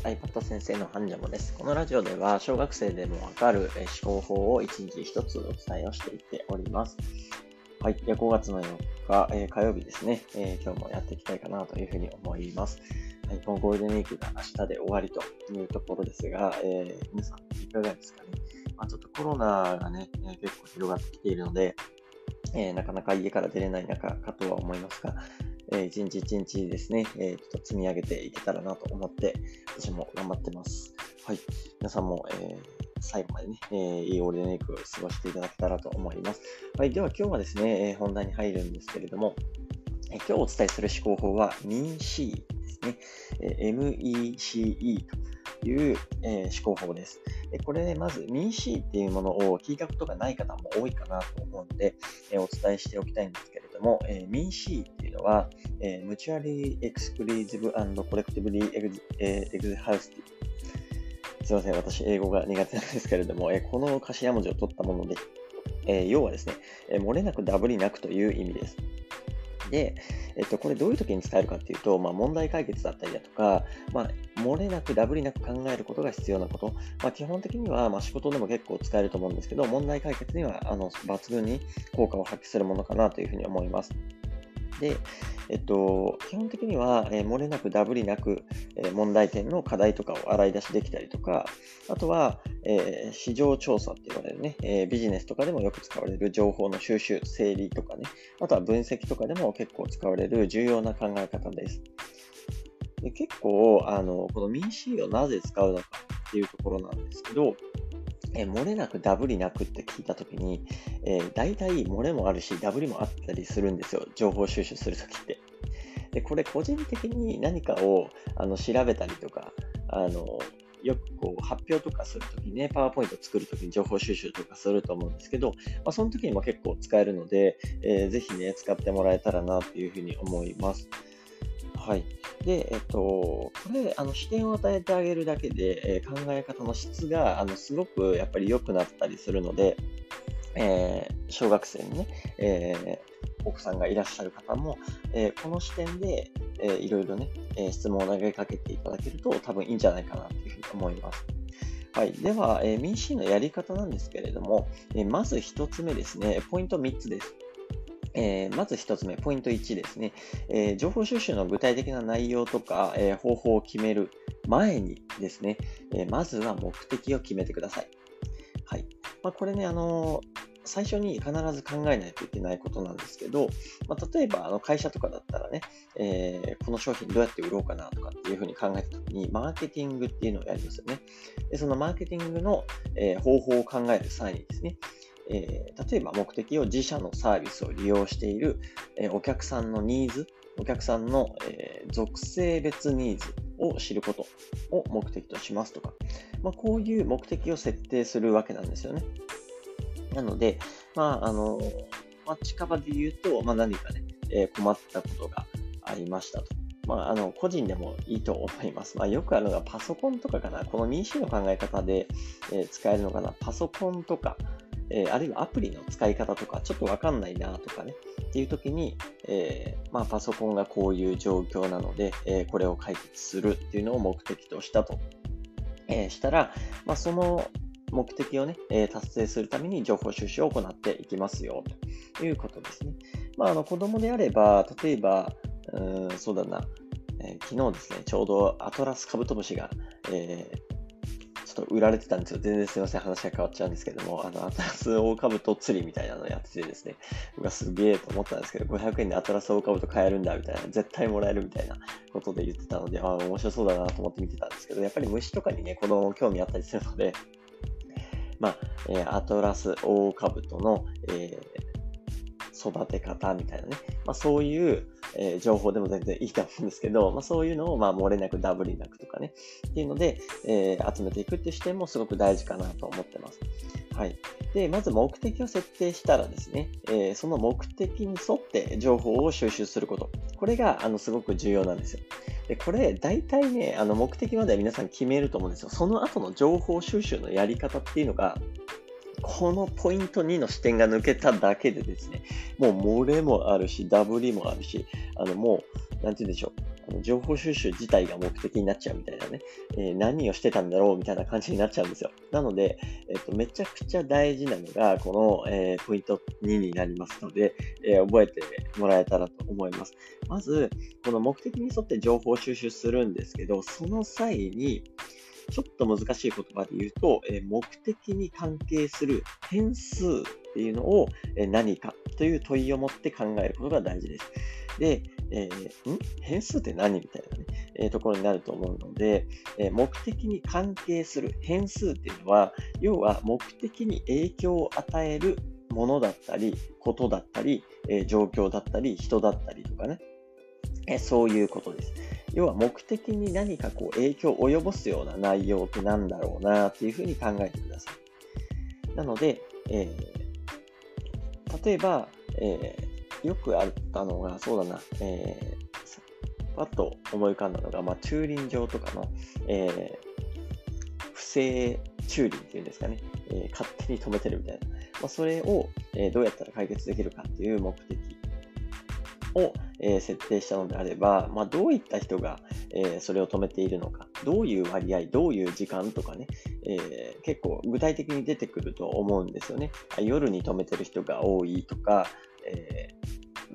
。iPad 先生のハンジャモです。このラジオでは、小学生でもわかる思考法を一日一つお伝えをしていっております。はい。で5月の4日、えー、火曜日ですね、えー、今日もやっていきたいかなというふうに思います。はい。このゴールデンウィークが明日で終わりというところですが、えー、皆さんいかがですかね。まあ、ちょっとコロナがね、え結構広がってきているので、えなかなか家から出れない中かとは思いますが、えー、一日一日ですね、えー、ちょっと積み上げていけたらなと思って、私も頑張ってます。はい。皆さんも、えー、最後までね、えー、いいオールデンウィークを過ごしていただけたらと思います。はい。では今日はですね、えー、本題に入るんですけれども、えー、今日お伝えする思考法は MEC ですね。えー、MECE という、えー、思考法です。これね、まず MEC っていうものを聞いたことがない方も多いかなと思うので、えー、お伝えしておきたいんですけれどども、えー、MECE っていうのは、えー、Mutually Exclusive and Collectively Exhaustive すいません、私、英語が苦手なんですけれども、えこの頭文字を取ったもので、え要はですね、え漏れなくダブりなくという意味です。で、えっと、これどういう時に使えるかっていうと、まあ、問題解決だったりだとか、まあ、漏れなくダブりなく考えることが必要なこと、まあ、基本的には、まあ、仕事でも結構使えると思うんですけど、問題解決にはあの抜群に効果を発揮するものかなというふうに思います。で、えっと、基本的には、えー、漏れなくダブりなく、えー、問題点の課題とかを洗い出しできたりとか、あとは、えー、市場調査って言われるね、えビジネスとかでもよく使われる情報の収集、整理とかね、あとは分析とかでも結構使われる重要な考え方です。で結構、あの、この民主をなぜ使うのかっていうところなんですけど、え漏れなくダブりなくって聞いたときに、えー、大体漏れもあるし、ダブりもあったりするんですよ。情報収集するときって。で、これ個人的に何かをあの調べたりとか、あの、よくこう発表とかするときにね、パワーポイント作るときに情報収集とかすると思うんですけど、まあ、その時にも結構使えるので、えー、ぜひね、使ってもらえたらなというふうに思います。はい。で、えっと、これ、あの、視点を与えてあげるだけで、え、考え方の質が、あの、すごくやっぱり良くなったりするので、えー、小学生にね、えー、奥さんがいらっしゃる方も、えー、この視点で、え、いろいろね、え、質問を投げかけていただけると多分いいんじゃないかなというふうに思います。はい。では、えー、民主のやり方なんですけれども、え、まず一つ目ですね、ポイント3つです。えー、まず一つ目、ポイント1ですね、えー、情報収集の具体的な内容とか、えー、方法を決める前にですね、えまずは目的を決めてください。はい。まあ、これね、あの最初に必ず考えないといけないことなんですけど、まあ、例えばあの会社とかだったらね、えー、この商品どうやって売ろうかなとかっていうふうに考えたときに、マーケティングっていうのをやりますよね。でそのマーケティングの、えー、方法を考える際にですね、えー、例えば目的を自社のサービスを利用している、えー、お客さんのニーズ、お客さんの、えー、属性別ニーズを知ることを目的としますとか、まあ、こういう目的を設定するわけなんですよね。なので、まあ、あの、まあ、近場で言うと、まあ、何かね、えー、困ったことがありましたと。まあ、あの、個人でもいいと思います。まあ、よくあるのがパソコンとかかな。この民主の考え方で、えー、使えるのかな。パソコンとか、えー、あるいはアプリの使い方とかちょっとわかんないなとかね、っていう時に、えー、まあ、パソコンがこういう状況なので、え、これを解決するっていうのを目的としたと、えしたら、まあ、その目的をね、え達成するために情報収集を行っていきますよ。ということですね。まあ、あの子供であれば、例えば、うんそうだな、え昨日ですね、ちょうどアトラスカブトムシが、えーちょっと売られてたんですよ。全然すいません。話が変わっちゃうんですけども、あの、アトラスオオカブト釣りみたいなのやっててですね、僕はすげえと思ったんですけど、500円でアトラスオオカブト買えるんだみたいな、絶対もらえるみたいなことで言ってたので、ああ、面白そうだなと思って見てたんですけど、やっぱり虫とかにね、子供興味あったりするので、まあ、えー、アトラスオオカブトの、えー、育て方みたいなね、まあ、そういう、えー、情報でも全然いいと思うんですけど、まあ、そういうのを、まあ、漏れなくダブりなくとかね、っていうので、えー、集めていくっていう視点もすごく大事かなと思ってます。はい。で、まず目的を設定したらですね、えー、その目的に沿って情報を収集すること。これが、あの、すごく重要なんですよ。で、これ、大体ね、あの、目的までは皆さん決めると思うんですよ。その後の情報収集のやり方っていうのが、このポイント2の視点が抜けただけでですね、もう漏れもあるし、ダブりもあるし、あのもう、なんて言うんでしょう。この情報収集自体が目的になっちゃうみたいなね、えー、何をしてたんだろうみたいな感じになっちゃうんですよ。なので、えっ、と、めちゃくちゃ大事なのが、この、えー、ポイント2になりますので、え覚えてもらえたらと思います。まず、この目的に沿って情報収集するんですけど、その際に、ちょっと難しい言葉で言うと、え目的に関係する変数っていうのを、え何かという問いを持って考えることが大事です。で、えー、ん？変数って何みたいなね、えー、ところになると思うので、えー、目的に関係する変数っていうのは、要は目的に影響を与えるものだったり、ことだったり、え状況だったり、人だったりとかね、えそういうことです。要は目的に何かこう影響を及ぼすような内容って何だろうなっていうふうに考えてください。なので、えー、例えば、えー、よくあったのが、そうだな、えー、パッと思い浮かんだのが、まあ、駐輪場とかの、え、不正駐輪っていうんですかね、え、勝手に止めてるみたいな。まあ、それを、え、どうやったら解決できるかっていう目的を、えー、設定したのであれば、まあ、どういった人が、えー、それを止めているのか、どういう割合、どういう時間とかね、えー、結構具体的に出てくると思うんですよね。夜に止めてる人が多いとか、え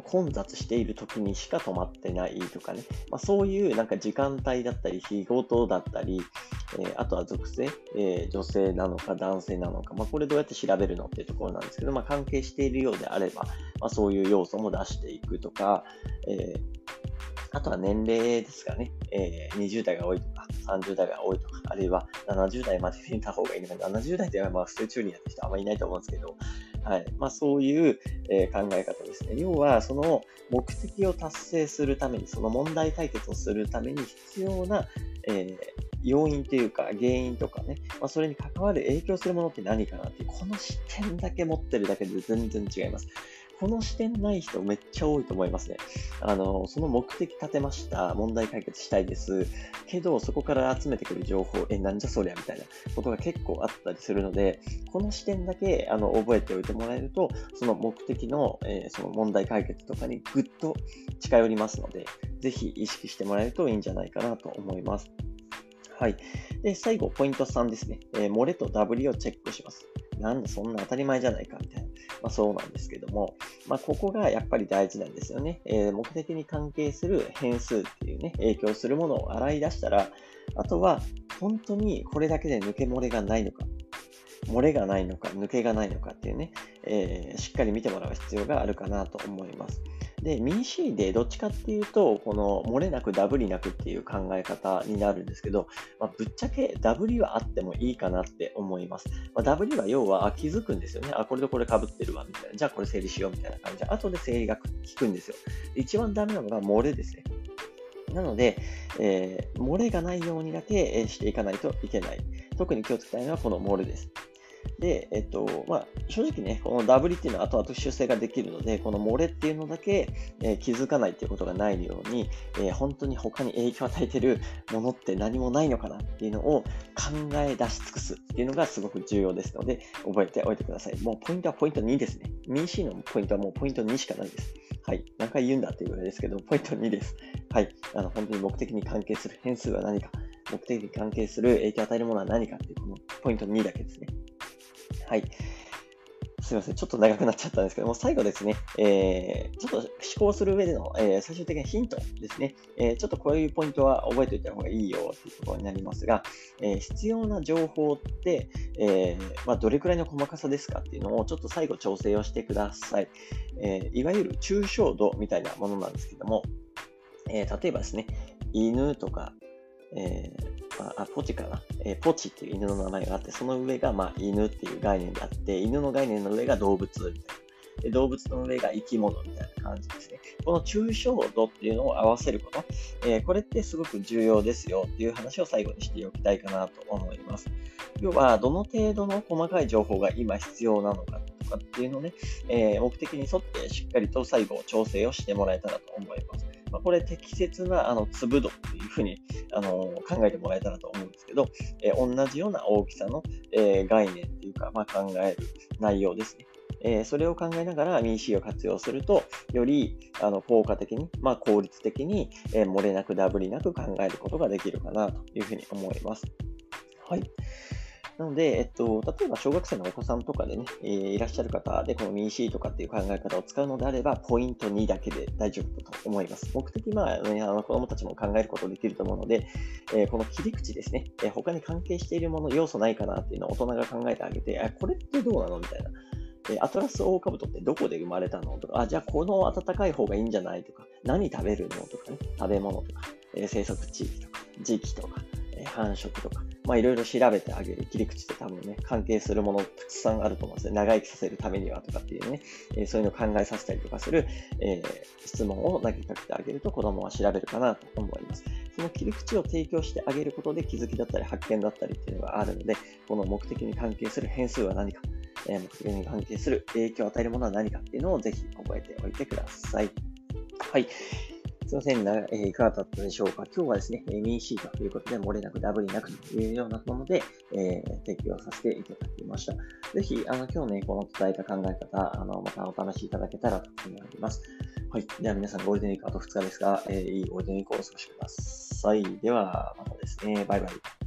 混雑している時にしか止まってないとかね、まあ、そういうなんか時間帯だったり、日ごとだったり、えー、あとは属性、えー、女性なのか男性なのか、まあ、これどうやって調べるのっていうところなんですけど、まあ、関係しているようであれば、まあ、そういう要素も出していくとか、えー、あとは年齢ですかね、えー、20代が多いとか、30代が多いとか、あるいは70代まで見た方がいいのか、70代ではまあ普通中にやってる人あんまりいないと思うんですけど、はい。まあ、そういう、えー、考え方ですね。要は、その目的を達成するために、その問題解決をするために必要な、えー、要因というか、原因とかね、まあ、それに関わる影響するものって何かなっていう、この視点だけ持ってるだけで全然違います。この視点ない人めっちゃ多いと思いますね。あの、その目的立てました。問題解決したいです。けど、そこから集めてくる情報、え、なんじゃそりゃみたいなことが結構あったりするので、この視点だけ、あの、覚えておいてもらえると、その目的の、えー、その問題解決とかにぐっと近寄りますので、ぜひ意識してもらえるといいんじゃないかなと思います。はい。で、最後、ポイント3ですね。えー、漏れとダブリをチェックします。なんだ、そんな当たり前じゃないか、みたいな。まあ、そうなんですけども、まあ、ここがやっぱり大事なんですよね。えー、目的に関係する変数っていうね、影響するものを洗い出したら、あとは、本当にこれだけで抜け漏れがないのか、漏れがないのか、抜けがないのかっていうね、えー、しっかり見てもらう必要があるかなと思います。で、民 C でどっちかっていうと、この漏れなくダブりなくっていう考え方になるんですけど、まあ、ぶっちゃけダブりはあってもいいかなって思います。まあ、ダブりは要は気づくんですよね。あ、これとこれ被ってるわ、みたいな。じゃあこれ整理しようみたいな感じで、後で整理が効くんですよ。一番ダメなのが漏れですね。なので、えー、漏れがないようにだけしていかないといけない。特に気をつけたいのはこの漏れです。で、えっと、まあ、正直ね、このダブリっていうのは後々修正ができるので、この漏れっていうのだけ、えー、気づかないっていうことがないように、えー、本当に他に影響を与えてるものって何もないのかなっていうのを考え出し尽くすっていうのがすごく重要ですので、覚えておいてください。もうポイントはポイント2ですね。民 C のポイントはもうポイント2しかないです。はい。何回言うんだっていうぐらいですけど、ポイント2です。はい。あの、本当に目的に関係する変数は何か、目的に関係する影響を与えるものは何かっていう、このポイント2だけですね。はい。すいません。ちょっと長くなっちゃったんですけども、最後ですね、えー、ちょっと思考する上での、えー、最終的なヒントですね、えー、ちょっとこういうポイントは覚えておいた方がいいよっていうところになりますが、え必要な情報って、えまあ、どれくらいの細かさですかっていうのをちょっと最後調整をしてください。えいわゆる抽象度みたいなものなんですけども、え例えばですね、犬とか、えーあ、ポチかな、えー、ポチっていう犬の名前があって、その上が、まあ、犬っていう概念であって、犬の概念の上が動物みたいな。で動物の上が生き物みたいな感じですね。この抽象度っていうのを合わせること、えー、これってすごく重要ですよっていう話を最後にしておきたいかなと思います。要は、どの程度の細かい情報が今必要なのかとかっていうのをね、え、目的に沿ってしっかりと最後調整をしてもらえたらと思います。まあ、これ適切なあの粒度っていうふうにあの考えてもらえたらと思うんですけど、えー、同じような大きさの、えー、概念っていうか、まあ、考える内容ですね。え、それを考えながら MEC を活用すると、よりあの効果的に、まあ、効率的に、えー、漏れなくダブりなく考えることができるかなというふうに思います。はい。なので、えっと、例えば小学生のお子さんとかでね、えー、いらっしゃる方で、この MEC とかっていう考え方を使うのであれば、ポイント2だけで大丈夫だと思います。目的、まあ、ね、あの子供たちも考えることできると思うので、えー、この切り口ですね、えー、他に関係しているもの、要素ないかなっていうのを大人が考えてあげて、あ、これってどうなのみたいな。えアトラスオオカブトってどこで生まれたのとか、あ、じゃあこの暖かい方がいいんじゃないとか、何食べるのとかね、食べ物とか、え生息地域とか、時期とか、え繁殖とか、まあいろいろ調べてあげる切り口って多分ね、関係するものたくさんあると思うんですね。長生きさせるためにはとかっていうね、えー、そういうのを考えさせたりとかする、えー、質問を投げかけてあげると子供は調べるかなと思います。その切り口を提供してあげることで気づきだったり発見だったりっていうのがあるので、この目的に関係する変数は何か、えー、目的に関係する影響を与えるものは何かっていうのをぜひ覚えておいてください。はい。すみません、えー、いかがだったでしょうか。今日はですね、ミ c ということで、漏れなくダブりなくというようなもので、えー、提供させていただきました。ぜひ、あの、今日ね、この伝えた考え方、あの、またお試しいただけたらと思います。はい。では皆さん、ゴールデンウィークあと2日ですが、えー、いいゴールデンウィークをお過ごしください。では、またですね。バイバイ。